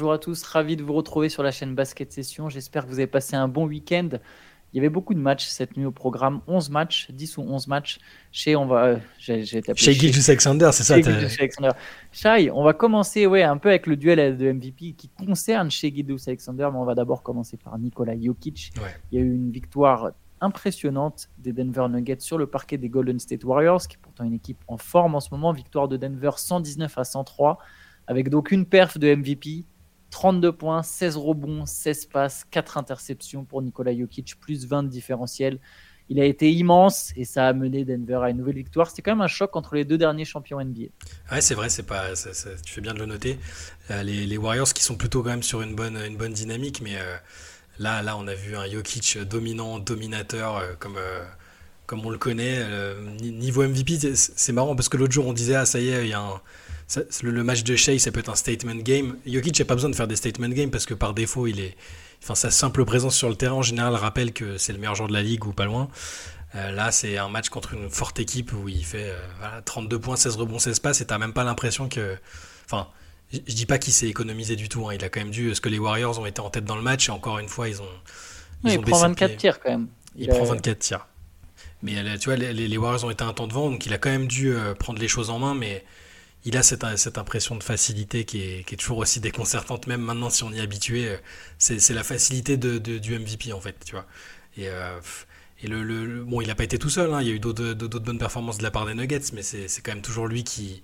bonjour à tous, ravi de vous retrouver sur la chaîne Basket Session. J'espère que vous avez passé un bon week-end. Il y avait beaucoup de matchs cette nuit au programme, 11 matchs, 10 ou 11 matchs chez on va j'ai chez Gilles Alexander, c'est ça Alexander. Shai, on va commencer ouais, un peu avec le duel de MVP qui concerne chez Gilles Alexander, mais on va d'abord commencer par Nikola Jokic. Il y a eu une victoire impressionnante des Denver Nuggets sur le parquet des Golden State Warriors, qui est pourtant une équipe en forme en ce moment. Victoire de Denver 119 à 103, avec donc une perf de MVP, 32 points, 16 rebonds, 16 passes, 4 interceptions pour Nikola Jokic, plus 20 de différentiel. Il a été immense et ça a mené Denver à une nouvelle victoire. C'était quand même un choc entre les deux derniers champions NBA. Ouais, c'est vrai, c'est pas, tu fais bien de le noter. Euh, les, Warriors qui sont plutôt quand même sur une bonne, une bonne dynamique, mais euh, là, là, on a vu un Jokic dominant, dominateur, euh, comme, comme on le connaît. niveau MVP, c'est marrant parce que l'autre jour on disait, ah ça y est, il y a un le, match de Shea, ça peut être un statement game. Jokic n'a pas besoin de faire des statement games parce que par défaut, il est, enfin, sa simple présence sur le terrain en général rappelle que c'est le meilleur joueur de la ligue ou pas loin. Euh, là, c'est un match contre une forte équipe où il fait 32 euh, points, 16 rebonds, 16 passes et t'as même pas l'impression que. Enfin, je dis pas qu'il s'est économisé du tout. Hein. Il a quand même dû. Parce que les Warriors ont été en tête dans le match et encore une fois, ils ont. il prend 24 tirs quand même. Il, prend 24 tirs. Mais euh, tu vois, les, Warriors ont été un temps devant, donc il a quand même dû prendre les choses en main, mais il a cette, impression de facilité qui est, toujours aussi déconcertante, même maintenant si on y est habitué. Euh, c'est la facilité du MVP en fait, tu vois. Et, euh, bon, il n'a pas été tout seul, hein. il y a eu d'autres bonnes performances de la part des Nuggets, mais c'est quand même toujours lui qui,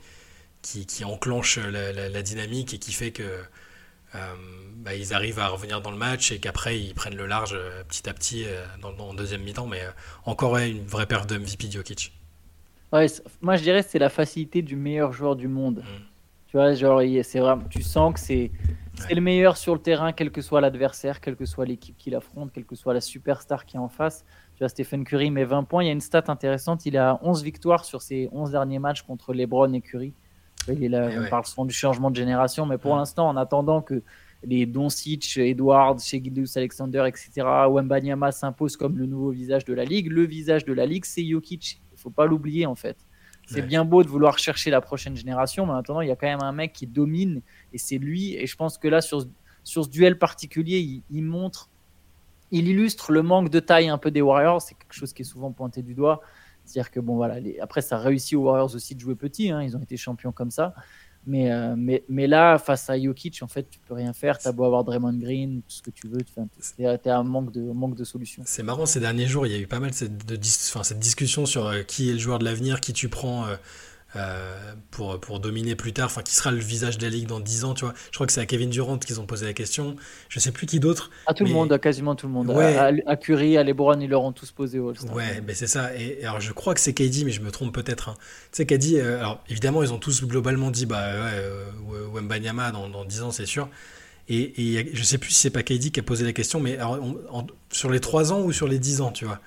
enclenche la, dynamique et qui fait que euh, bah, arrivent à revenir dans le match et qu'après ils prennent le large petit à petit dans, deuxième mi-temps. Mais encore une vraie perte de MVP Jokic moi je dirais c'est la facilité du meilleur joueur du monde. Mm. Tu vois, genre, c'est vraiment, tu sens que c'est le meilleur sur le terrain, quel que soit l'adversaire, quelle que soit l'équipe qu'il affronte, quelle que soit la superstar qui est en face. Tu vois, Stephen Curry met 20 points. Il y a une stat intéressante. Il a 11 victoires sur ses 11 derniers matchs contre LeBron et Curry. Il est là, eh on parle souvent du changement de génération, mais pour l'instant, en attendant que les Doncic, Edwards, Shegidus Alexander, etc., Wembanyama s'impose comme le nouveau visage de la ligue, le visage de la ligue, c'est Jokic faut pas l'oublier en fait. C'est bien beau de vouloir chercher la prochaine génération, mais en attendant, il y a quand même un mec qui domine et c'est lui. Et je pense que là, sur, sur ce duel particulier, il, montre, il illustre le manque de taille un peu des Warriors. C'est quelque chose qui est souvent pointé du doigt. C'est-à-dire que bon, voilà, après, ça réussit aux Warriors aussi de jouer petit. Hein, ils ont été champions comme ça. Mais, euh, mais, mais là, face à Jokic, en fait, tu peux rien faire. Tu as beau avoir Draymond Green, tout ce que tu veux. Tu es un manque de, manque de solutions. C'est marrant, ces derniers jours, il y a eu pas mal cette, de, cette discussion sur euh, qui est le joueur de l'avenir, qui tu prends. Euh, euh, pour, pour dominer plus tard, enfin qui sera le visage de la ligue dans 10 ans, tu vois. Je crois que c'est à Kevin Durant qu'ils ont posé la question. Je sais plus qui d'autre. À tout le monde, à quasiment tout le monde. À, Curry, à LeBron, ils leur ont tous posé Ouais, mais ben, c'est ça. Et alors je crois que c'est KD, mais je me trompe peut-être. Hein. Tu sais, KD, euh, alors évidemment, ils ont tous globalement dit, bah ouais, euh, Wembanyama dans, dans 10 ans, c'est sûr. Et, et, je sais plus si c'est pas KD qui a posé la question, mais sur les 3 ans ou sur les 10 ans, tu vois.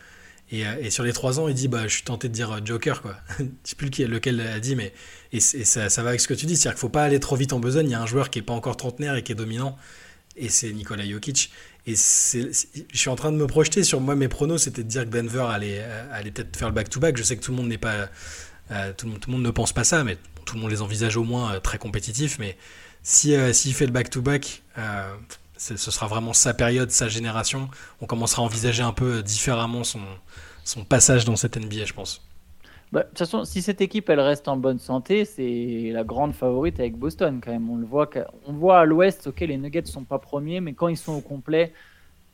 Euh, et, sur les 3 ans, il dit bah, Je suis tenté de dire euh, Joker, quoi. je sais plus lequel, a dit, mais et, ça, va avec ce que tu dis. C'est-à-dire qu'il faut pas aller trop vite en besogne. Il y a un joueur qui est pas encore trentenaire et qui est dominant, et c'est Nikola Jokic. Et je suis en train de me projeter sur moi, mes pronos, c'était de dire que Denver allait, euh, allait peut-être faire le back-to-back. Je sais que tout le monde n'est pas. tout, le monde ne pense pas ça, mais tout le monde les envisage au moins très compétitifs. Mais s'il si, fait le back-to-back, ce sera vraiment sa période, sa génération. On commencera à envisager un peu différemment son, passage dans cette NBA, je pense. Bah, de toute façon, si cette équipe elle reste en bonne santé, c'est la grande favorite avec Boston quand même. On le voit, on voit à l'Ouest, ok, les Nuggets sont pas premiers, mais quand ils sont au complet,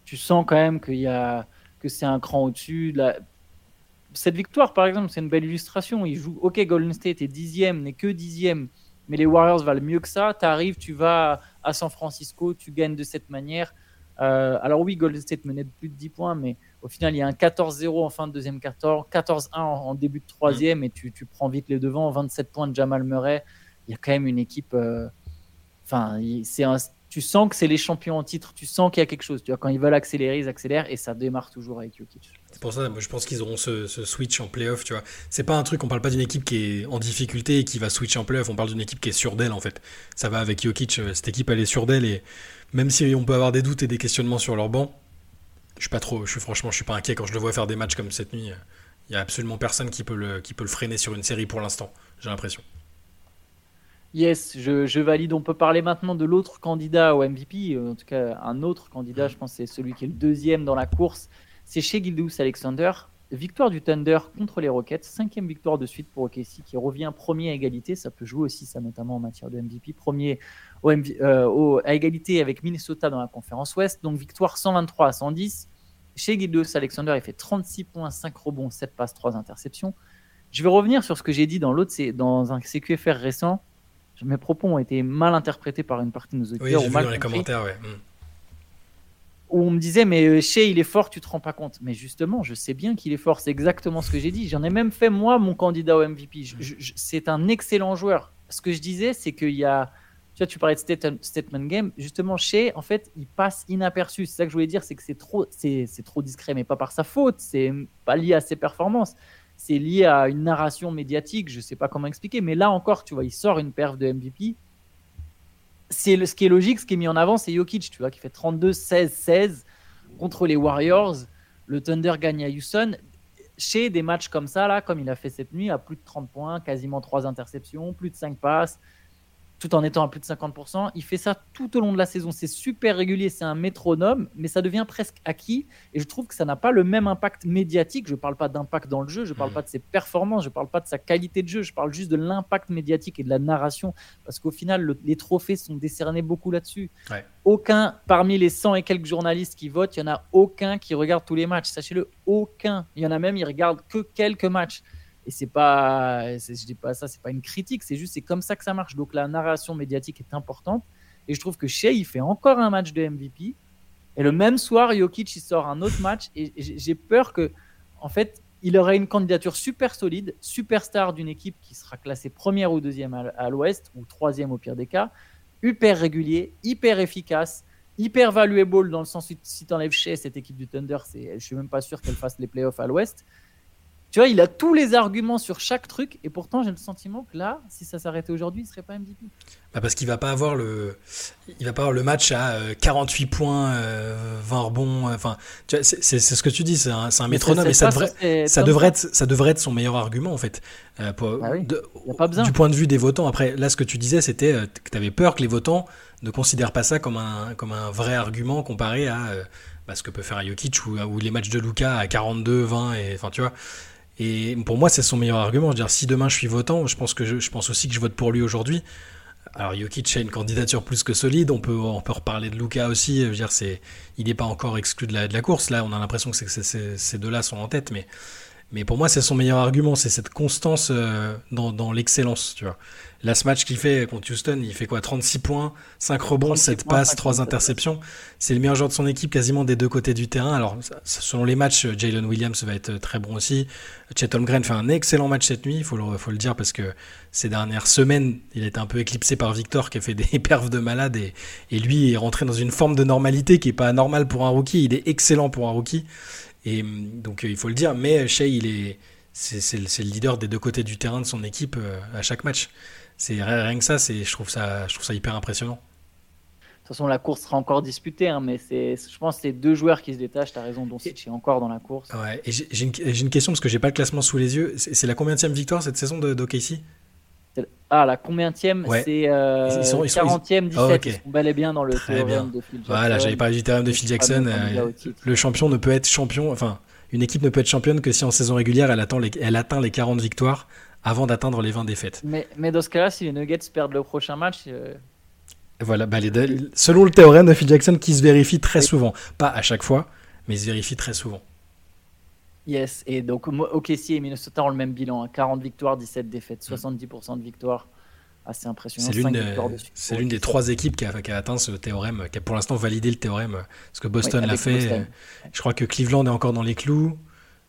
tu sens quand même qu'il y a que c'est un cran au-dessus. Cette victoire, par exemple, c'est une belle illustration. Ils jouent, ok, Golden State est dixième, n'est que dixième, mais les Warriors valent mieux que ça. Tu arrives, tu vas à San Francisco, tu gagnes de cette manière. Euh, alors oui, Golden State menait de plus de 10 points, mais au final, il y a un 14-0 en fin de deuxième quart 14-1 en, début de troisième, et tu, prends vite les devants. 27 points de Jamal Murray. Il y a quand même une équipe. Euh, enfin, c'est tu sens que c'est les champions en titre. Tu sens qu'il y a quelque chose. Tu vois, quand ils veulent accélérer, ils accélèrent, et ça démarre toujours avec Jokic. C'est pour ça, je pense qu'ils auront ce, switch en playoff. Tu c'est pas un truc. On parle pas d'une équipe qui est en difficulté et qui va switch en playoff. On parle d'une équipe qui est sur d'elle en fait. Ça va avec Jokic. Euh, cette équipe elle est sur d'elle et même si on peut avoir des doutes et des questionnements sur leur banc, je suis pas trop, je suis franchement, je suis pas inquiet quand je le vois faire des matchs comme cette nuit. Il y a absolument personne qui peut le freiner sur une série pour l'instant. J'ai l'impression. Yes, je, valide. On peut parler maintenant de l'autre candidat au MVP. En tout cas, un autre candidat, je pense, c'est celui qui est le deuxième dans la course. C'est chez Gildous Alexander. Victoire du Thunder contre les Rockets. Cinquième victoire de suite pour OKC qui revient premier à égalité. Ça peut jouer aussi, ça, notamment en matière de MVP. Premier euh, à égalité avec Minnesota dans la conférence Ouest. Donc, victoire 123 à 110. Chez Gildous Alexander, il fait 36 points, 5 rebonds, 7 passes, 3 interceptions. Je vais revenir sur ce que j'ai dit dans, l'autre, dans un CQFR récent mes propos ont été mal interprétés par une partie de nos auditeurs. Oui, j'ai vu dans les commentaires, ouais. Hmm. Où on me disait, mais Shea, euh, il est fort, tu te rends pas compte. Mais justement, je sais bien qu'il est fort, c'est exactement ce que j'ai dit. J'en ai même fait, moi, mon candidat au MVP. c'est un excellent joueur. Ce que je disais, c'est qu'il y a. Tu vois, tu parlais de statement game. Justement, Shea, en fait, il passe inaperçu. C'est ça que je voulais dire, c'est que c'est trop, c'est, trop discret, mais pas par sa faute. C'est pas lié à ses performances c'est lié à une narration médiatique, je ne sais pas comment expliquer, mais là encore, tu vois, il sort une perf de MVP. C'est ce qui est logique, ce qui est mis en avant, c'est Jokic, tu vois, qui fait 32, 16, 16 contre les Warriors. Le Thunder gagne à Houston. Chez des matchs comme ça, là, comme il a fait cette nuit, à plus de 30 points, quasiment 3 interceptions, plus de 5 passes, tout en étant à plus de 50%. Il fait ça tout au long de la saison. C'est super régulier, c'est un métronome, mais ça devient presque acquis. Et je trouve que ça n'a pas le même impact médiatique. Je ne parle pas d'impact dans le jeu, je ne parle mmh. pas de ses performances, je ne parle pas de sa qualité de jeu, je parle juste de l'impact médiatique et de la narration. Parce qu'au final, les trophées sont décernés beaucoup là-dessus. Aucun, parmi les 100 et quelques journalistes qui votent, il n'y en a aucun qui regarde tous les matchs. Sachez-le, aucun. Il y en a même, ils regardent que quelques matchs. Et c'est pas, je dis pas ça, c'est pas une critique, c'est juste c'est comme ça que ça marche. Donc la narration médiatique est importante. Et je trouve que Shea, il fait encore un match de MVP. Et le même soir, Jokic, il sort un autre match. Et j'ai peur que, en fait, il aurait une candidature super solide, superstar d'une équipe qui sera classée première ou deuxième à, l'ouest, ou troisième au pire des cas, hyper régulier, hyper efficace, hyper valuable dans le sens où si tu enlèves cette équipe du Thunder, je suis même pas sûr qu'elle fasse les playoffs à l'ouest. Tu vois, il a tous les arguments sur chaque truc, et pourtant j'ai le sentiment que là, si ça s'arrêtait aujourd'hui, il serait pas MVP. Bah parce qu'il va pas avoir le, il va pas avoir le match à 48 euh, points, 20 euh, rebonds. Euh, enfin, c'est ce que tu dis, c'est un, un métronome, et ça, devrait, ça devrait être, ça devrait être son meilleur argument en fait. Bah pas besoin. Du point de vue des votants. Après, là, ce que tu disais, c'était que tu avais peur que les votants ne considèrent pas ça comme un, comme un vrai argument comparé à bah, ce que peut faire Jokic ou, ou les matchs de Luca à 42, 20 et enfin tu vois. Et pour moi, c'est son meilleur argument. dire, si demain je suis votant, je pense, que je, pense aussi que je vote pour lui aujourd'hui. Alors Jokic a une candidature plus que solide. On peut, on peut reparler de Luca aussi. Je veux dire, c'est, il n'est pas encore exclu de la course. Là, on a l'impression que ces deux-là sont en tête, mais mais pour moi, c'est son meilleur argument, c'est cette constance euh, dans, dans l'excellence, tu vois. Là, ce match qu'il fait contre Houston, il fait quoi 36 points, 5 rebonds, 7 passes, 3 interceptions. C'est le meilleur joueur de son équipe quasiment des deux côtés du terrain. Alors, selon les matchs, Jalen Williams va être très bon aussi. Chet Holmgren fait un excellent match cette nuit, il faut le, faut le dire, parce que ces dernières semaines, il a été un peu éclipsé par Victor qui a fait des perfs de malade et, et lui est rentré dans une forme de normalité qui est pas normale pour un rookie. Il est excellent pour un rookie. Et hum, donc euh, il faut le dire, mais Shea, il est, c'est, le leader des deux côtés du terrain de son équipe euh, à chaque match. C'est rien que ça, c'est, je trouve ça, je trouve ça hyper impressionnant. De toute façon, la course sera encore disputée, hein, mais c'est, je pense que c'est deux joueurs qui se détachent. Tu as raison, Doncic est encore dans la course. Ouais, et j'ai, une, question parce que j'ai pas le classement sous les yeux. C'est, la combienième victoire cette saison de, d'OKC ah, la combienième C'est euh, 40e, 17. Ils sont bel et bien dans le théorème de Phil Jackson. Voilà, j'avais parlé du théorème de Phil Jackson. Euh, le champion ne peut être champion, enfin, une équipe ne peut être championne que si en saison régulière elle, attend les, elle atteint les 40 victoires avant d'atteindre les 20 défaites. Mais, mais dans ce cas-là, si les Nuggets perdent le prochain match. Euh, voilà, bah, les, selon le théorème de Phil Jackson qui se vérifie très souvent, pas à chaque fois, mais il se vérifie très souvent. Yes, et donc OKC et Minnesota ont le même bilan 40 hein. victoires, 17 défaites, 70% mm. de victoires. Assez impressionnant. C'est l'une des trois équipes qui a, atteint ce théorème, qui a pour l'instant validé le théorème. Parce que Boston l'a fait. Je crois que Cleveland est encore dans les clous.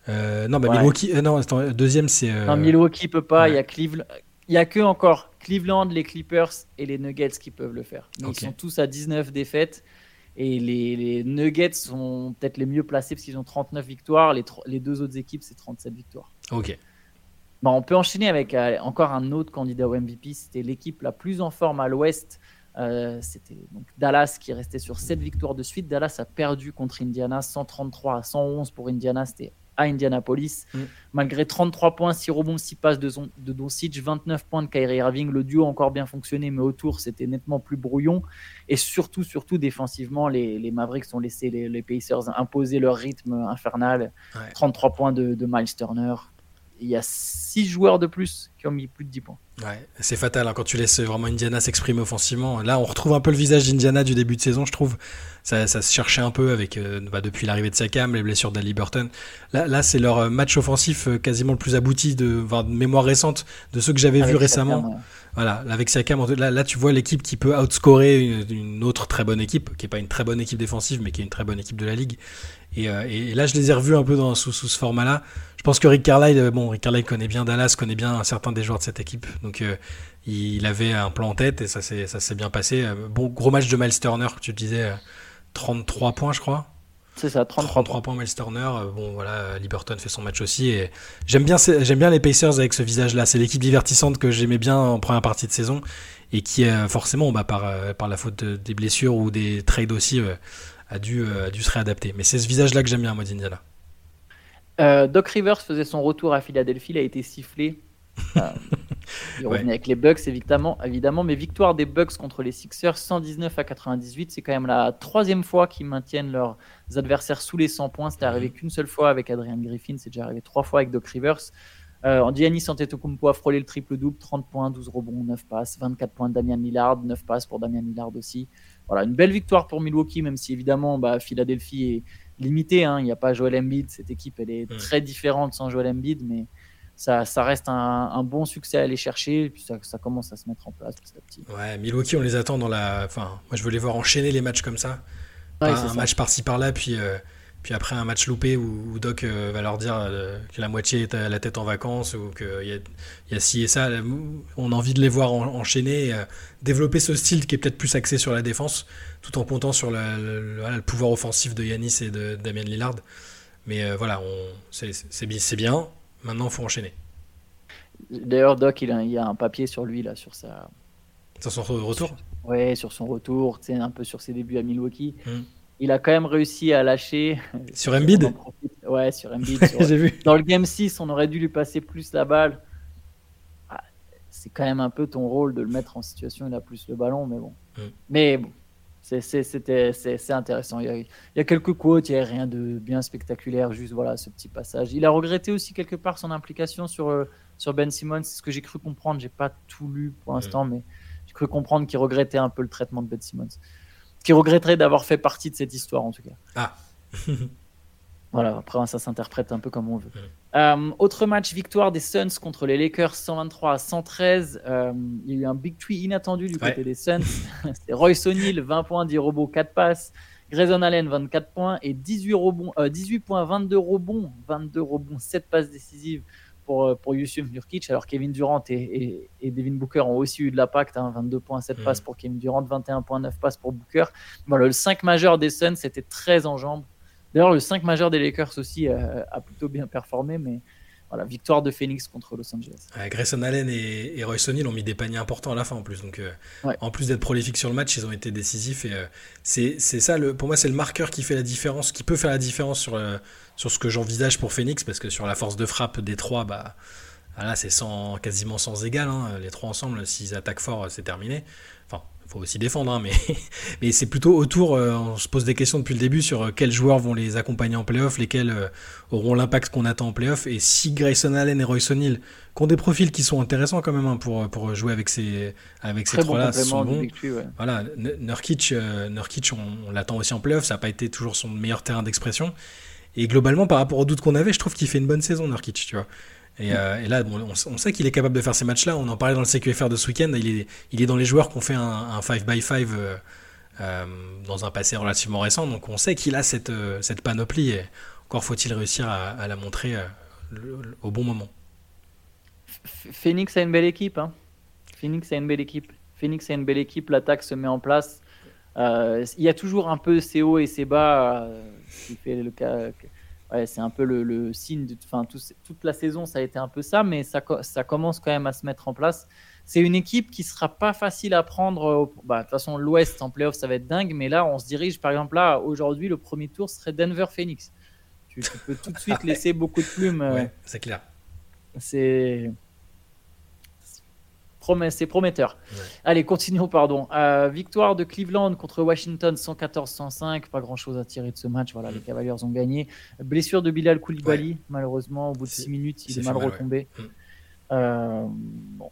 Euh, non, bah Milwaukee. Euh, non, deuxième, c'est. Euh, non, Milwaukee peut pas. Il y a Cleveland. Il y a que encore Cleveland, les Clippers et les Nuggets qui peuvent le faire. Ils sont tous à 19 défaites. Et les, Nuggets sont peut-être les mieux placés parce qu'ils ont 39 victoires. Les, les deux autres équipes, c'est 37 victoires. Ok. Bon, on peut enchaîner avec euh, encore un autre candidat au MVP. C'était l'équipe la plus en forme à l'ouest. Euh, c'était donc Dallas qui restait sur 7 victoires de suite. Dallas a perdu contre Indiana 133 à 111 pour Indiana. C'était à Indianapolis. Mm. Malgré 33 points, 6 rebonds, 6 passes de, de Doncic, 29 points de Kyrie Irving. Le duo a encore bien fonctionné, mais autour, c'était nettement plus brouillon. Et surtout, surtout défensivement, les, les Mavericks ont laissé les, Pacers imposer leur rythme infernal. 33 points de, de Miles Turner, il y a 6 joueurs de plus qui ont mis plus de 10 points. Ouais, c'est fatal hein, quand tu laisses vraiment Indiana s'exprimer offensivement. Là, on retrouve un peu le visage d'Indiana du début de saison, je trouve. Ça, ça se cherchait un peu avec euh, bah, depuis l'arrivée de Sakam, les blessures d'Ali Burton. Là, là c'est leur euh, match offensif euh, quasiment le plus abouti de, de mémoire récente de ceux que j'avais vus récemment. Voilà, avec Siakam, là, là tu vois l'équipe qui peut outscorer une, une, autre très bonne équipe, qui n'est pas une très bonne équipe défensive, mais qui est une très bonne équipe de la ligue. Et, euh, et là, je les ai revus un peu dans, sous, sous ce format-là. Je pense que Rick Carlisle, euh, bon, Rick Carlisle connaît bien Dallas, connaît bien certains des joueurs de cette équipe. Donc, euh, il avait un plan en tête et ça s'est bien passé. Bon, gros match de Miles Turner, tu disais, 33 points, je crois. C'est ça, 33, 33 points Miles Turner. Bon, voilà, Liberton fait son match aussi. Et j'aime bien, j'aime bien les Pacers avec ce visage-là. C'est l'équipe divertissante que j'aimais bien en première partie de saison et qui, forcément, bah, par, par la faute des blessures ou des trades aussi, a dû, a dû se réadapter. Mais c'est ce visage-là que j'aime bien, moi, d'Indiana. Euh, Doc Rivers faisait son retour à Philadelphie, il a été sifflé. Euh, il revenait avec les Bucks évidemment, évidemment, mais victoire des Bucks contre les Sixers 119 à 98, c'est quand même la troisième fois qu'ils maintiennent leurs adversaires sous les 100 points. C'était arrivé mhm. qu'une seule fois avec Adrian Griffin, c'est déjà arrivé trois fois avec Doc Rivers. Euh, Giannis Antetokounmpo a frôlé le triple-double, 30 points, 12 rebonds, 9 passes, 24 points de Damian Lillard, 9 passes pour Damian Lillard aussi. Voilà, une belle victoire pour Milwaukee, même si évidemment bah, Philadelphie est limité. Hein. Il n'y a pas Joel Embiid. Cette équipe, elle est très différente sans Joel Embiid, mais ça, ça reste un, bon succès à aller chercher. Et puis ça, ça, commence à se mettre en place petit à petit. Ouais, Milwaukee, on les attend dans la. Enfin, moi, je veux les voir enchaîner les matchs comme ça. un match par-ci par-là, puis. Euh, puis après un match loupé où, Doc euh, va leur dire euh, que la moitié est à la tête en vacances ou qu'il y, y, a ci et ça, on a envie de les voir enchaîner, développer ce style qui est peut-être plus axé sur la défense, tout en comptant sur le, pouvoir offensif de Yanis et de Damien Lillard. Mais euh, voilà, c'est bien. Maintenant, il faut enchaîner. D'ailleurs, Doc, il, a, il y a un papier sur lui, là, sur sa. Sur son retour? Oui, sur son retour, un peu sur ses débuts à Milwaukee. Hmm il a quand même réussi à lâcher. Sur Embiid Ouais, sur Embiid. J'ai vu. Dans le Game 6, on aurait dû lui passer plus la balle. Ah, c'est quand même un peu ton rôle de le mettre en situation, il a plus le ballon, mais bon. Mm. Mais bon, c'est intéressant. Il y, a, il y, a, quelques quotes, il n'y a rien de bien spectaculaire, juste voilà ce petit passage. Il a regretté aussi quelque part son implication sur, euh, sur Ben Simmons, c'est ce que j'ai cru comprendre. J'ai pas tout lu pour mm. l'instant, mais j'ai cru comprendre qu'il regrettait un peu le traitement de Ben Simmons qui regretterait d'avoir fait partie de cette histoire en tout cas. Ah. voilà, après ça s'interprète un peu comme on veut. Euh, autre match, victoire des Suns contre les Lakers 123 à 113. Euh, il y a eu un big tree inattendu du côté des Suns. C'est Royce O'Neal, 20 points, 10 rebonds, 4 passes. Grayson Allen, 24 points et 18, rebonds, 18 euh, points, 22 rebonds, 22 rebonds, 7 passes décisives pour, euh, pour Yusuf Nurkic, alors Kevin Durant et, et, Devin Booker ont aussi eu de l'impact, hein, 22 points, 7 mm. passes pour Kevin Durant, 21 points, 9 passes pour Booker. Le 5 majeur des Suns, c'était très en jambes. D'ailleurs, le 5 majeur des Lakers aussi euh, a plutôt bien performé, mais voilà, victoire de Phoenix contre Los Angeles. Grayson Allen et, Royce O'Neal ont mis des paniers importants à la fin en plus. Donc, euh, en plus d'être prolifiques sur le match, ils ont été décisifs. Et c'est ça, le, pour moi, c'est le marqueur qui fait la différence, qui peut faire la différence sur le sur ce que j'envisage pour Phoenix, parce que sur la force de frappe des trois, bah, c'est sans, quasiment sans égal. Hein. Les trois ensemble, s'ils attaquent fort, c'est terminé. Faut aussi défendre, hein, mais, mais c'est plutôt autour. Euh, on se pose des questions depuis le début sur euh, quels joueurs vont les accompagner en playoff, lesquels euh, auront l'impact qu'on attend en playoff. Et si Grayson Allen et Royce O'Neal, qui ont des profils qui sont intéressants quand même hein, pour, pour jouer avec ces, avec ces trois-là, sont bons. Voilà, Nurkic, Nurkic on, on l'attend aussi en playoff. Ça n'a pas été toujours son meilleur terrain d'expression. Et globalement, par rapport aux doutes qu'on avait, je trouve qu'il fait une bonne saison, Nurkic, tu vois. Et, euh, là, on, sait qu'il est capable de faire ces matchs-là. On en parlait dans le CQFR de ce week-end. Il est, dans les joueurs qui ont fait un 5x5 euh, euh, dans un passé relativement récent. Donc on sait qu'il a cette, panoplie. Et encore faut-il réussir à, la montrer au bon moment. Phoenix a une belle équipe. Hein. Phoenix a une belle équipe. Phoenix a une belle équipe. L'attaque se met en place. il y a toujours un peu ses hauts et ses bas fait le cas. Ouais, c'est un peu le, signe. De, enfin, toute la saison, ça a été un peu ça, mais ça, ça commence quand même à se mettre en place. C'est une équipe qui sera pas facile à prendre. Bah, de toute façon, l'Ouest en playoff, ça va être dingue, mais là, on se dirige, par exemple, là, aujourd'hui, le premier tour serait Denver-Phoenix. Tu, peux tout de suite laisser beaucoup de plumes. Ouais, c'est clair. C'est c'est prometteur. Allez, continuons, pardon. Euh, victoire de Cleveland contre Washington 114-105. Pas grand chose à tirer de ce match. Voilà, les Cavaliers ont gagné. Blessure de Bilal Koulibaly, malheureusement, au bout de 6 minutes, il est, mal, retombé. Mm. Euh,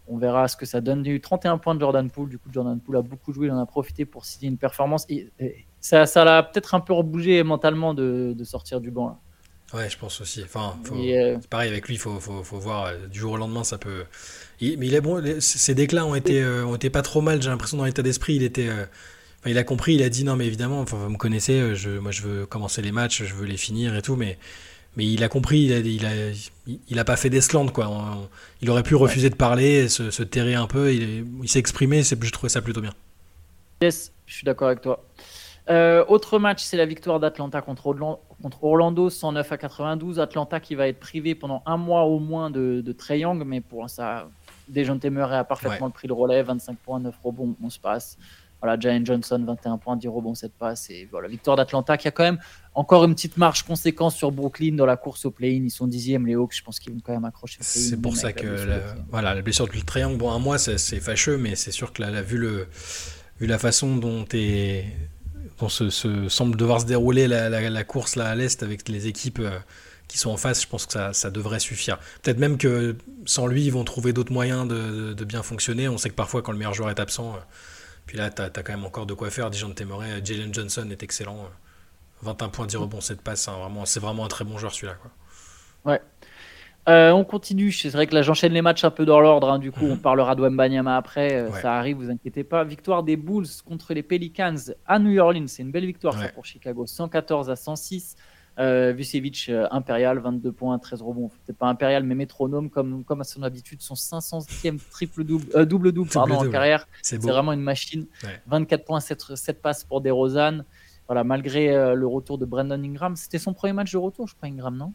on verra ce que ça donne. Il y a eu 31 points de Jordan Poole. Du coup, Jordan Poole a beaucoup joué. Il en a profité pour signer une performance. Et, ça, ça l'a peut-être un peu rebougé mentalement de, sortir du banc. Ouais, je pense aussi. Enfin, euh, pareil avec lui, il faut, faut, faut, voir. Du jour au lendemain, ça peut mais il est bon. Ses déclats ont été, euh, ont été pas trop mal. J'ai l'impression dans l'état d'esprit, il était. Euh, il a compris. Il a dit non, mais évidemment, enfin, vous me connaissez. Euh, je, moi, je veux commencer les matchs, je veux les finir et tout. Mais, mais il a compris. Il a, il a, il a pas fait d'Esland quoi. il aurait pu refuser de parler, se, se terrer un peu. Il, il s'est exprimé. Je trouvais ça plutôt bien. Yes, je suis d'accord avec toi. Autre match, c'est la victoire d'Atlanta contre, contre, Orlando, 109 à 92. Atlanta qui va être privé pendant un mois au moins de, de Trey Young, mais pour ça, Dejounte Murray a parfaitement pris le relais, 25 points, 9 rebonds, on se passe. Voilà, Jalen Johnson, 21 points, 10 rebonds, 7 passes. Et voilà, victoire d'Atlanta qui a quand même encore une petite marge conséquente sur Brooklyn dans la course au play-in. Ils sont dixièmes, les Hawks. Je pense qu'ils vont quand même accrocher le C'est pour ça que la, voilà, la blessure du triangle, bon, un mois, c'est fâcheux, mais c'est sûr que là, vu, le, vu la façon dont, est, se, semble devoir se dérouler la, course là à l'Est avec les équipes. Euh, qui sont en face, je pense que ça, devrait suffire. Peut-être même que sans lui, ils vont trouver d'autres moyens de, bien fonctionner. On sait que parfois, quand le meilleur joueur est absent, euh, puis là, tu as, quand même encore de quoi faire. Dijon Temeray, euh, Jalen Johnson est excellent. 21 euh, points, 10 rebonds, 7 passes. Hein, vraiment, c'est vraiment un très bon joueur celui-là. Ouais. On continue. C'est vrai que là, j'enchaîne les matchs un peu dans l'ordre. Hein. Du coup, on parlera de Wembanyama après. Ça arrive, vous inquiétez pas. Victoire des Bulls contre les Pelicans à New Orleans. C'est une belle victoire pour Chicago. 114 à 106. Euh, Vucevic, euh, impérial, 22 points, 13 rebonds. Peut-être pas impérial, mais métronome, comme, comme à son habitude, son 500e triple-double, euh, double-double pardon, en carrière. C'est vraiment une machine. 24 points, 7, 7 passes pour DeRozan. Voilà, malgré euh, le retour de Brandon Ingram. C'était son premier match de retour, je crois, Ingram, non?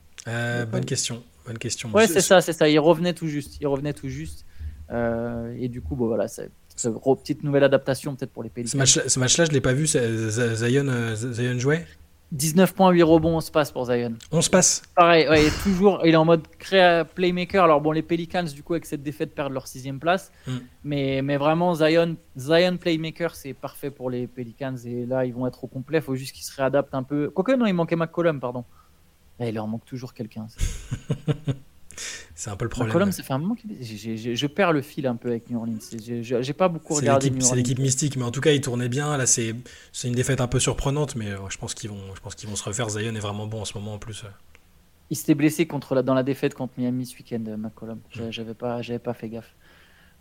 Bonne question. Bonne question. Ouais, c'est ça, c'est ça. Il revenait tout juste. Il revenait tout juste. et du coup, bon, voilà, c'est une petite nouvelle adaptation peut-être pour les pays. Ce match-là, match je ne l'ai pas vu. Zion, Zion jouait? 19.8 rebonds, on se passe pour Zion. On se passe Pareil, ouais, il est toujours, il est en mode créa playmaker. Alors bon, les Pelicans, du coup, avec cette défaite, perdent leur sixième place. Mm. Mais, mais vraiment, Zion, Zion playmaker, c'est parfait pour les Pelicans. Et là, ils vont être au complet. Il faut juste qu'ils se réadaptent un peu. Quoique, non, il manquait McCollum, pardon. Il leur manque toujours quelqu'un. C'est un peu le problème. Colombe, ça fait un moment que je perds le fil un peu avec New Orleans. J'ai pas beaucoup regardé C'est l'équipe mystique, mais en tout cas, ils tournaient bien. Là, c'est une défaite un peu surprenante, mais je pense qu'ils vont, je pense qu'ils vont se refaire. Zion est vraiment bon en ce moment en plus. Il s'était blessé contre la, dans la défaite contre Miami ce week-end, euh, McCollum. J'avais pas, pas fait gaffe.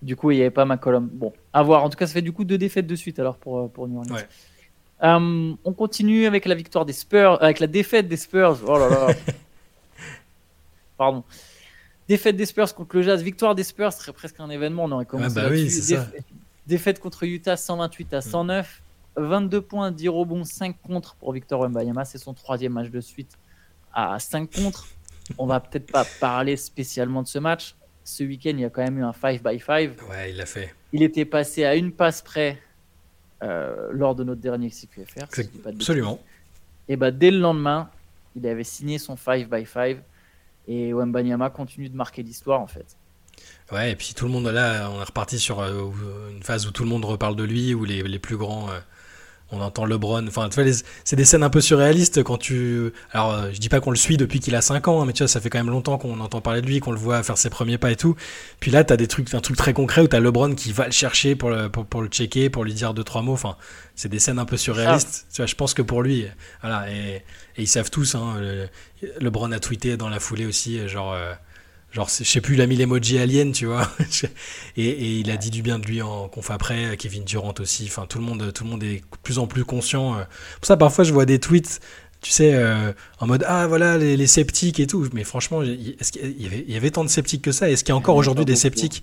Du coup, il n'y avait pas McCollum. Bon, à voir. En tout cas, ça fait du coup deux défaites de suite alors pour, euh, pour New Orleans. Euh, on continue avec la victoire des Spurs, avec la défaite des Spurs. Oh là là. Pardon. Défaite des Spurs contre le Jazz, victoire des Spurs serait presque un événement. On aurait commencé ah bah oui, Défaite contre Utah 128 à 109. 22 points, 10 rebonds, 5 contre pour Victor Wembanyama. C'est son troisième match de suite à 5 contre. On va peut-être pas parler spécialement de ce match. Ce week-end, il y a quand même eu un 5 by 5. Ouais, il l'a fait. Il était passé à une passe près euh, lors de notre dernier CQFR. absolument. Et bah, dès le lendemain, il avait signé son 5 by 5 et Wembanyama continue de marquer l'histoire en fait. Ouais, et puis tout le monde là, on est reparti sur euh, une phase où tout le monde reparle de lui, où les, les plus grands euh, on entend LeBron. Enfin, tu vois, c'est des scènes un peu surréalistes quand tu. Alors, euh, je dis pas qu'on le suit depuis qu'il a 5 ans, hein, mais tu vois, ça fait quand même longtemps qu'on entend parler de lui, qu'on le voit faire ses premiers pas et tout. Puis là, t'as des trucs, un truc très concret où t'as LeBron qui va le chercher pour le, pour, le checker, pour lui dire deux trois mots. Enfin, c'est des scènes un peu surréalistes. Tu vois, je pense que pour lui, voilà, et, ils savent tous. Hein, LeBron a tweeté dans la foulée aussi, genre. Euh, Genre, je sais plus, il a mis l'emoji alien, tu vois. et, il a dit du bien de lui en conf après, Kevin Durant aussi. Enfin, tout le monde, tout le monde est de plus en plus conscient. Euh. Pour ça, parfois, je vois des tweets, tu sais, euh, en mode ah voilà les, sceptiques et tout. Mais franchement, est-ce qu'il y avait, il y avait tant de sceptiques que ça? Est-ce qu'il y a encore aujourd'hui des sceptiques?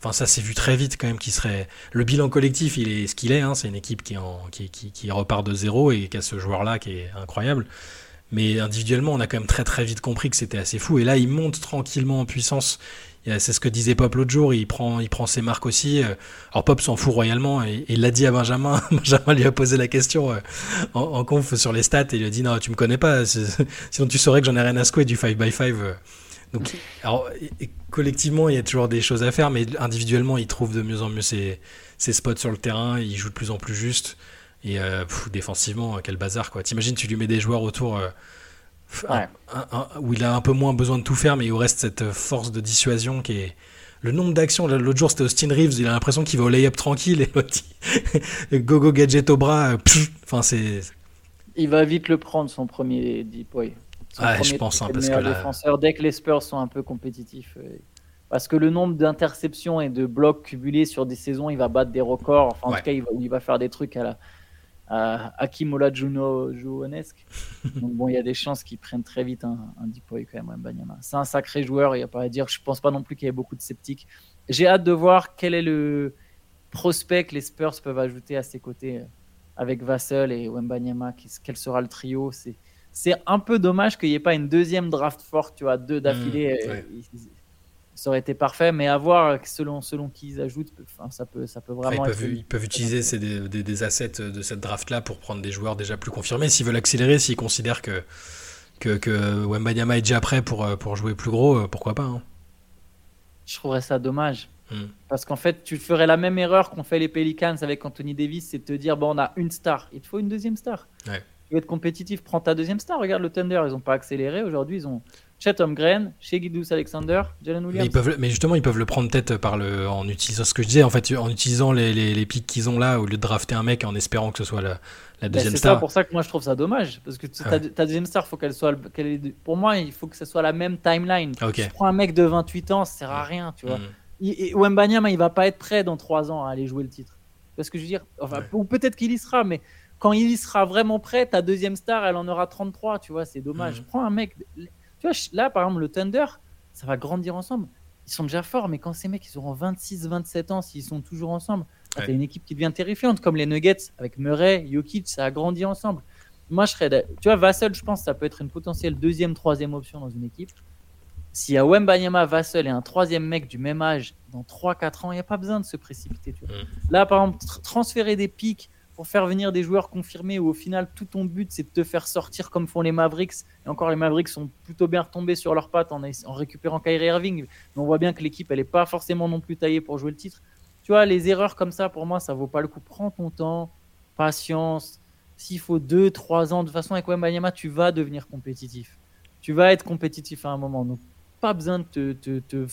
Enfin, ça s'est vu très vite quand même. Qui serait le bilan collectif, il est ce qu'il est. Hein. C'est une équipe qui, en, qui, qui, qui repart de zéro et qui a ce joueur-là qui est incroyable. Mais individuellement, on a quand même très très vite compris que c'était assez fou. Et là, il monte tranquillement en puissance. C'est ce que disait Pop l'autre jour, il prend, il prend ses marques aussi. Euh. Alors Pop s'en fout royalement et il l'a dit à Benjamin. Benjamin lui a posé la question euh, en, conf sur les stats et il lui a dit non, tu me connais pas, sinon tu saurais que j'en ai rien à secouer du 5x5. Donc, alors, collectivement, il y a toujours des choses à faire, mais individuellement, il trouve de mieux en mieux ses, ses spots sur le terrain, il joue de plus en plus juste. Et euh, défensivement, quel bazar quoi. T'imagines, tu lui mets des joueurs autour où il a un peu moins besoin de tout faire, mais il reste cette force de dissuasion qui est. Le nombre d'actions, l'autre jour c'était Austin Reeves, il a l'impression qu'il va au lay-up tranquille et l'autre, go go gadget au bras, euh, enfin c'est. Il va vite le prendre son premier deep, oui. je pense, hein, parce que là... défenseur, dès que les Spurs sont un peu compétitifs. Euh, parce que le nombre d'interceptions et de blocs cumulés sur des saisons, il va battre des records. Enfin, en tout cas, il va, il va, faire des trucs à la, à Akimola Juno Juonesque. Donc bon, il y a des chances qu'ils prennent très vite un, un Deepoy quand même, Banyama. C'est un sacré joueur, il n'y a pas à dire. Je pense pas non plus qu'il y ait beaucoup de sceptiques. J'ai hâte de voir quel est le prospect que les Spurs peuvent ajouter à ses côtés euh, avec Vassell et Wembanyama. Quel sera le trio C'est un peu dommage qu'il n'y ait pas une deuxième draft forte, tu vois, deux d'affilée. Mmh, euh, ça aurait été parfait, mais à voir selon, selon qui ils ajoutent, enfin, ça, peut, ça peut vraiment ils, peuvent, ils peuvent utiliser ces, des, des, assets de cette draft-là pour prendre des joueurs déjà plus confirmés. S'ils veulent accélérer, s'ils considèrent que, que, que Wembanyama est déjà prêt pour, euh, pour jouer plus gros, euh, pourquoi pas hein. Je trouverais ça dommage. Hmm. Parce qu'en fait, tu ferais la même erreur qu'ont fait les Pelicans avec Anthony Davis, c'est de te dire bon, on a une star, il te faut une deuxième star. Ouais. Tu veux être compétitif, prends ta deuxième star. Regarde le Thunder, ils n'ont pas accéléré. Aujourd'hui, ils ont Chet Holmgren, chez Guidous Alexander, Jalen Williams. Mais, ils peuvent, mais, justement, ils peuvent le prendre peut-être par le, en utilisant ce que je disais, en fait, en utilisant les, les, les pics qu'ils ont là, au lieu de drafter un mec en espérant que ce soit la, la ben, deuxième star. C'est pour ça que moi je trouve ça dommage, parce que ta, deuxième star, faut qu'elle soit, pour moi, il faut que ce soit la même timeline. Okay. Tu prends un mec de 28 ans, ça sert à rien, tu vois. Mm. Et Wembanyama, il va pas être prêt dans 3 ans à aller jouer le titre. Parce que je veux dire, enfin, ou peut-être qu'il y sera, mais quand il y sera vraiment prêt, ta deuxième star, elle en aura 33, tu vois, c'est dommage. Mm. Prends un mec là, par exemple, le Thunder, ça va grandir ensemble. Ils sont déjà forts, mais quand ces mecs, ils auront 26, 27 ans, s'ils sont toujours ensemble, ouais. une équipe qui devient terrifiante, comme les Nuggets avec Murray, Jokic, ça a grandi ensemble. Moi, je serais. Tu vois, Vassell, je pense que ça peut être une potentielle deuxième, troisième option dans une équipe. S'il y a Wembanyama, Vassell et un troisième mec du même âge dans 3-4 ans, il n'y a pas besoin de se précipiter. Tu vois. Mm. Là, par exemple, transférer des pics pour faire venir des joueurs confirmés où au final tout ton but c'est de te faire sortir comme font les Mavericks. Et encore les Mavericks sont plutôt bien retombés sur leurs pattes en, récupérant Kyrie Irving. Mais on voit bien que l'équipe elle est pas forcément non plus taillée pour jouer le titre. Tu vois, les erreurs comme ça pour moi ça vaut pas le coup. Prends ton temps, patience. S'il faut 2-3 ans, de toute façon avec Wembanyama tu vas devenir compétitif. Tu vas être compétitif à un moment. Donc pas besoin de, te,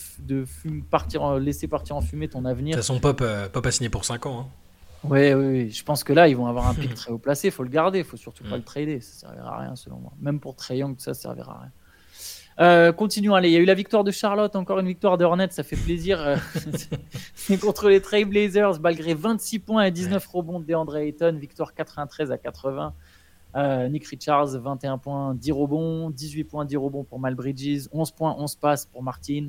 partir, laisser partir en fumée ton avenir. De toute façon, Pop, euh, Pop a signé pour 5 ans. Hein. Oui, oui, je pense que là, ils vont avoir un pic très haut placé. Il faut le garder. Il faut surtout pas le trader. Ça servira à rien, selon moi. Même pour Trey Young, ça servira à rien. Euh, continuons, allez, il y a eu la victoire de Charlotte, encore une victoire de Hornets, ça fait plaisir. Euh, c'est contre les Trailblazers, malgré 26 points et 19 rebonds de DeAndre Ayton, victoire 93 à 80. Euh, Nick Richards, 21 points, 10 rebonds, 18 points, 10 rebonds pour Mal Bridges, 11 points, 11 passes pour Martin,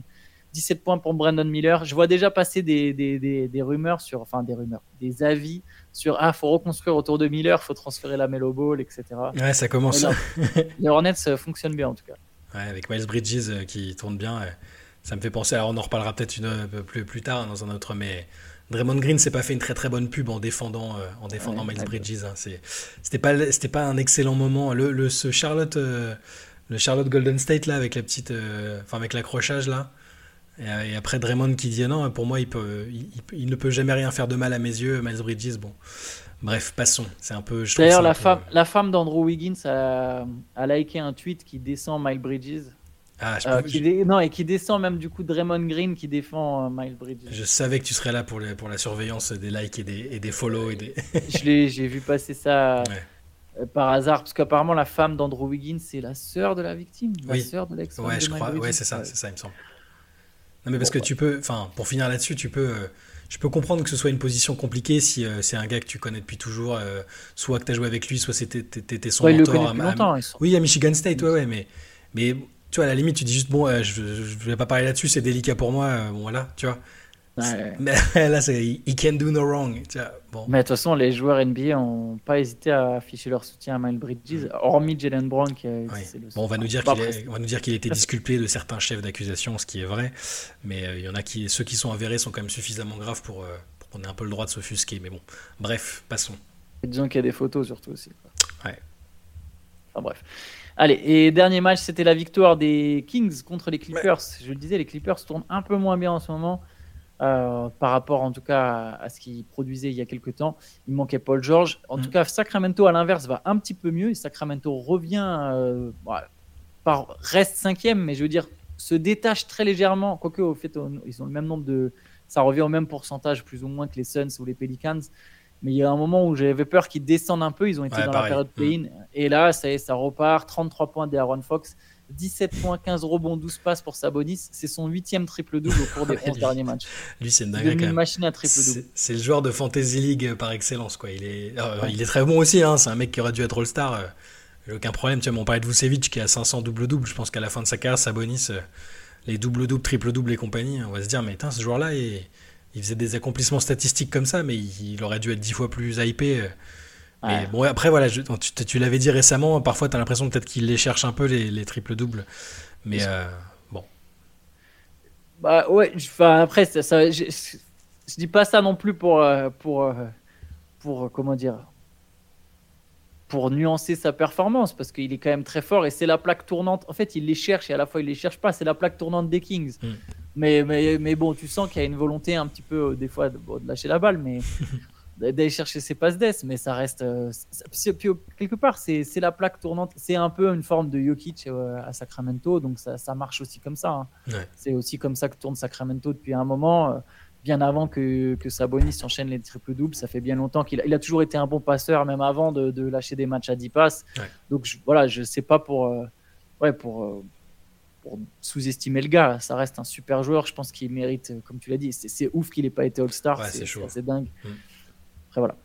17 points pour Brandon Miller. Je vois déjà passer des, des, des, rumeurs sur, enfin des rumeurs, des avis sur ah faut reconstruire autour de Miller, faut transférer la Melo Ball, etc. Ouais, ça commence. les Hornets euh, fonctionnent bien en tout cas. Ouais, avec Miles Bridges euh, qui tourne bien, ça me fait penser. Alors on en reparlera peut-être une plus, plus tard hein, dans un autre, mais Draymond Green s'est pas fait une très très bonne pub en défendant euh, en défendant Miles Bridges. Hein. C'était pas c'était pas un excellent moment. Le, le ce Charlotte le Charlotte Golden State là avec la petite enfin avec l'accrochage là. Et, après Draymond qui dit non, pour moi il, peut, il, ne peut jamais rien faire de mal à mes yeux, Miles Bridges. Bon, bref, passons. C'est un peu. D'ailleurs, la, femme, la femme d'Andrew Wiggins a, a, liké un tweet qui descend Miles Bridges. Ah, je euh, Non, et qui descend même du coup Draymond Green qui défend euh, Miles Bridges. Je savais que tu serais là pour, pour la surveillance des likes et des, et des follow. Et des... J'ai vu passer ça. Euh, par hasard, parce qu'apparemment la femme d'Andrew Wiggins c'est la sœur de la victime, la sœur de l'ex. Ouais, je crois. Ouais, c'est ça, c'est ça, il me semble. Non, mais parce que tu peux, enfin, pour finir là-dessus, tu peux, euh, je peux comprendre que ce soit une position compliquée si euh, c'est un gars que tu connais depuis toujours, euh, soit que tu as joué avec lui, soit c'était son ouais, mentor. À, longtemps, oui, à Michigan State, ouais, ouais, mais, mais tu vois, à la limite, tu dis juste, bon, je, je vais pas parler là-dessus, c'est délicat pour moi, bon, voilà, tu vois. Mais là, c'est he can do no wrong. Bon. Mais de toute façon, les joueurs NBA n'ont pas hésité à afficher leur soutien à Miles Bridges, hormis Jalen Brown qui bon, on va nous dire qu'il va nous dire qu'il était disculpé de certains chefs d'accusation, ce qui est vrai. Mais euh, il y en a qui, ceux qui sont avérés sont quand même suffisamment graves pour, euh, pour qu'on ait un peu le droit de s'offusquer. Mais bon, bref, passons. Et disons qu'il y a des photos surtout aussi. Ouais. Enfin bref. Allez, et dernier match, c'était la victoire des Kings contre les Clippers. Je le disais, les Clippers tournent un peu moins bien en ce moment. Euh, par rapport en tout cas à, ce qu'ils produisaient il y a quelques temps. Il manquait Paul George. En tout mm. cas, Sacramento à l'inverse va un petit peu mieux et Sacramento revient, euh, par, reste cinquième, mais je veux dire se détache très légèrement. Quoique au fait, ils ont le même nombre de, ça revient au même pourcentage plus ou moins que les Suns ou les Pelicans. Mais il y a un moment où j'avais peur qu'ils descendent un peu. Ils ont été dans la période mm. play-in. Et là, ça, ça repart. 33 points d'Aaron Fox. 17 points, 15 rebonds, 12 passes pour Sabonis. C'est son huitième triple-double au cours des 11 derniers matchs. Lui, c'est une machine à triple-double. C'est le joueur de Fantasy League par excellence. Quoi. Il, est, euh, il est très bon aussi. Hein. C'est un mec qui aurait dû être All-Star. Euh, j'ai aucun problème. Tu vois, on parlait de Vucevic qui a 500 double-double. Je pense qu'à la fin de sa carrière, Sabonis, euh, les double-double, triple-double et compagnie, on va se dire, mais ce joueur-là, il, il, faisait des accomplissements statistiques comme ça, mais il, il aurait dû être 10 fois plus hypé. Mais bon, après, voilà, tu, l'avais dit récemment, parfois tu as l'impression peut-être qu'il les cherche un peu, les, les triples-doubles. Mais euh, bon. Bah ouais, après, ça, je, je, dis pas ça non plus pour, euh, pour, euh, pour, comment dire, pour nuancer sa performance, parce qu'il est quand même très fort et c'est la plaque tournante. En fait, il les cherche et à la fois il les cherche pas, c'est la plaque tournante des Kings. Hmm. Mais, mais, mais bon, tu sens qu'il y a une volonté un petit peu, des fois, de, de lâcher la balle, mais d'aller chercher ses passes d'ess, mais ça reste. Euh, quelque part, c'est la plaque tournante. C'est un peu une forme de Jokic euh, à Sacramento, donc ça, ça marche aussi comme ça. Hein. C'est aussi comme ça que tourne Sacramento depuis un moment. Euh, bien avant que, que Sabonis enchaîne les triples-doubles, ça fait bien longtemps qu'il a, il a toujours été un bon passeur, même avant de, de lâcher des matchs à 10 passes. Donc je, voilà, je sais pas pour, ouais, pour, pour sous-estimer le gars. Ça reste un super joueur. Je pense qu'il mérite, comme tu l'as dit, c'est ouf qu'il n'ait pas été All-Star. c'est dingue. Mm. Après, voilà.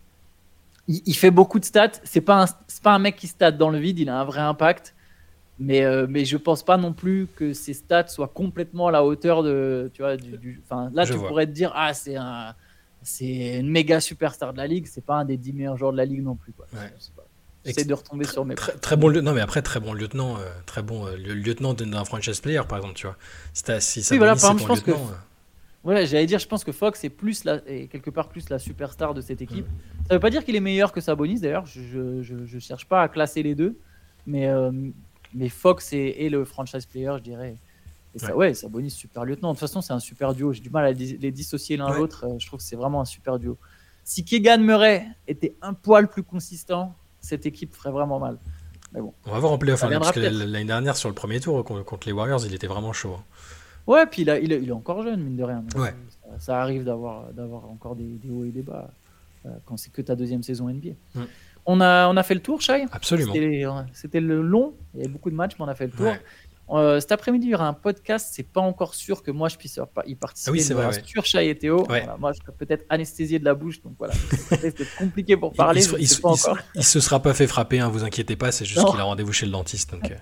Il, fait beaucoup de stats. C'est pas, un, pas un mec qui stat dans le vide, il a un vrai impact. Mais, euh, mais je pense pas non plus que ses stats soient complètement à la hauteur de. Tu vois, du, là, tu pourrais te dire, ah, c'est un. C'est une méga superstar de la ligue, c'est pas un des 10 meilleurs joueurs de la ligue non plus. Quoi. J'essaie de retomber sur mes. Très, très, bon non mais après très bon lieutenant, euh, très bon euh, lieutenant d'un franchise player par exemple, tu vois. Si, ça oui, voilà, par exemple, je pense que voilà, j'allais dire, je pense que Fox est plus la, est quelque part plus la superstar de cette équipe. Ça veut pas dire qu'il est meilleur que Sabonis d'ailleurs. Je, je, cherche pas à classer les deux, mais euh, mais Fox est, le franchise player, je dirais. Et ça, ouais. Sabonis super lieutenant. De toute façon, c'est un super duo. J'ai du mal à les dissocier l'un l'autre. Euh, je trouve que c'est vraiment un super duo. Si Keegan Murray était un poil plus consistant, cette équipe ferait vraiment mal. Mais bon. On va voir en playoff, hein, parce que l'année dernière sur le premier tour contre les Warriors, il était vraiment chaud. Hein. Ouais, puis il, il, est encore jeune, mine de rien. Ça, arrive d'avoir, encore des, hauts et des bas euh, quand c'est que ta deuxième saison NBA. Mm. On, a, on a fait le tour, Shai? Absolument. C'était, le long, il y avait beaucoup de matchs, mais on a fait le tour. Euh, cet après-midi, il y aura un podcast. C'est pas encore sûr que moi je puisse y participer. Ah oui, c'est vrai. Sur Chai et Théo. moi, je serais peut-être anesthésié de la bouche, donc voilà. C'est compliqué pour parler. Il, il, se sera pas fait frapper, hein, vous inquiétez pas. C'est juste qu'il a rendez-vous chez le dentiste. Donc, euh.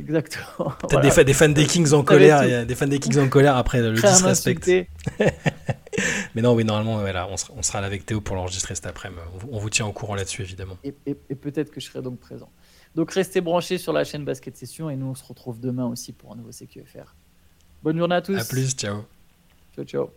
Exactement. Peut-être des, fans des Kings en colère, des fans des Kings en colère après le disrespect. Mais non, oui, normalement, voilà, on, sera, on sera là avec Théo pour l'enregistrer cet après-midi. On, vous tient au courant là-dessus, évidemment. Et, peut-être que je serai donc présent. Donc restez branchés sur la chaîne Basket Session et nous, on se retrouve demain aussi pour un nouveau CQFR. Bonne journée à tous. À plus, ciao. Ciao, ciao.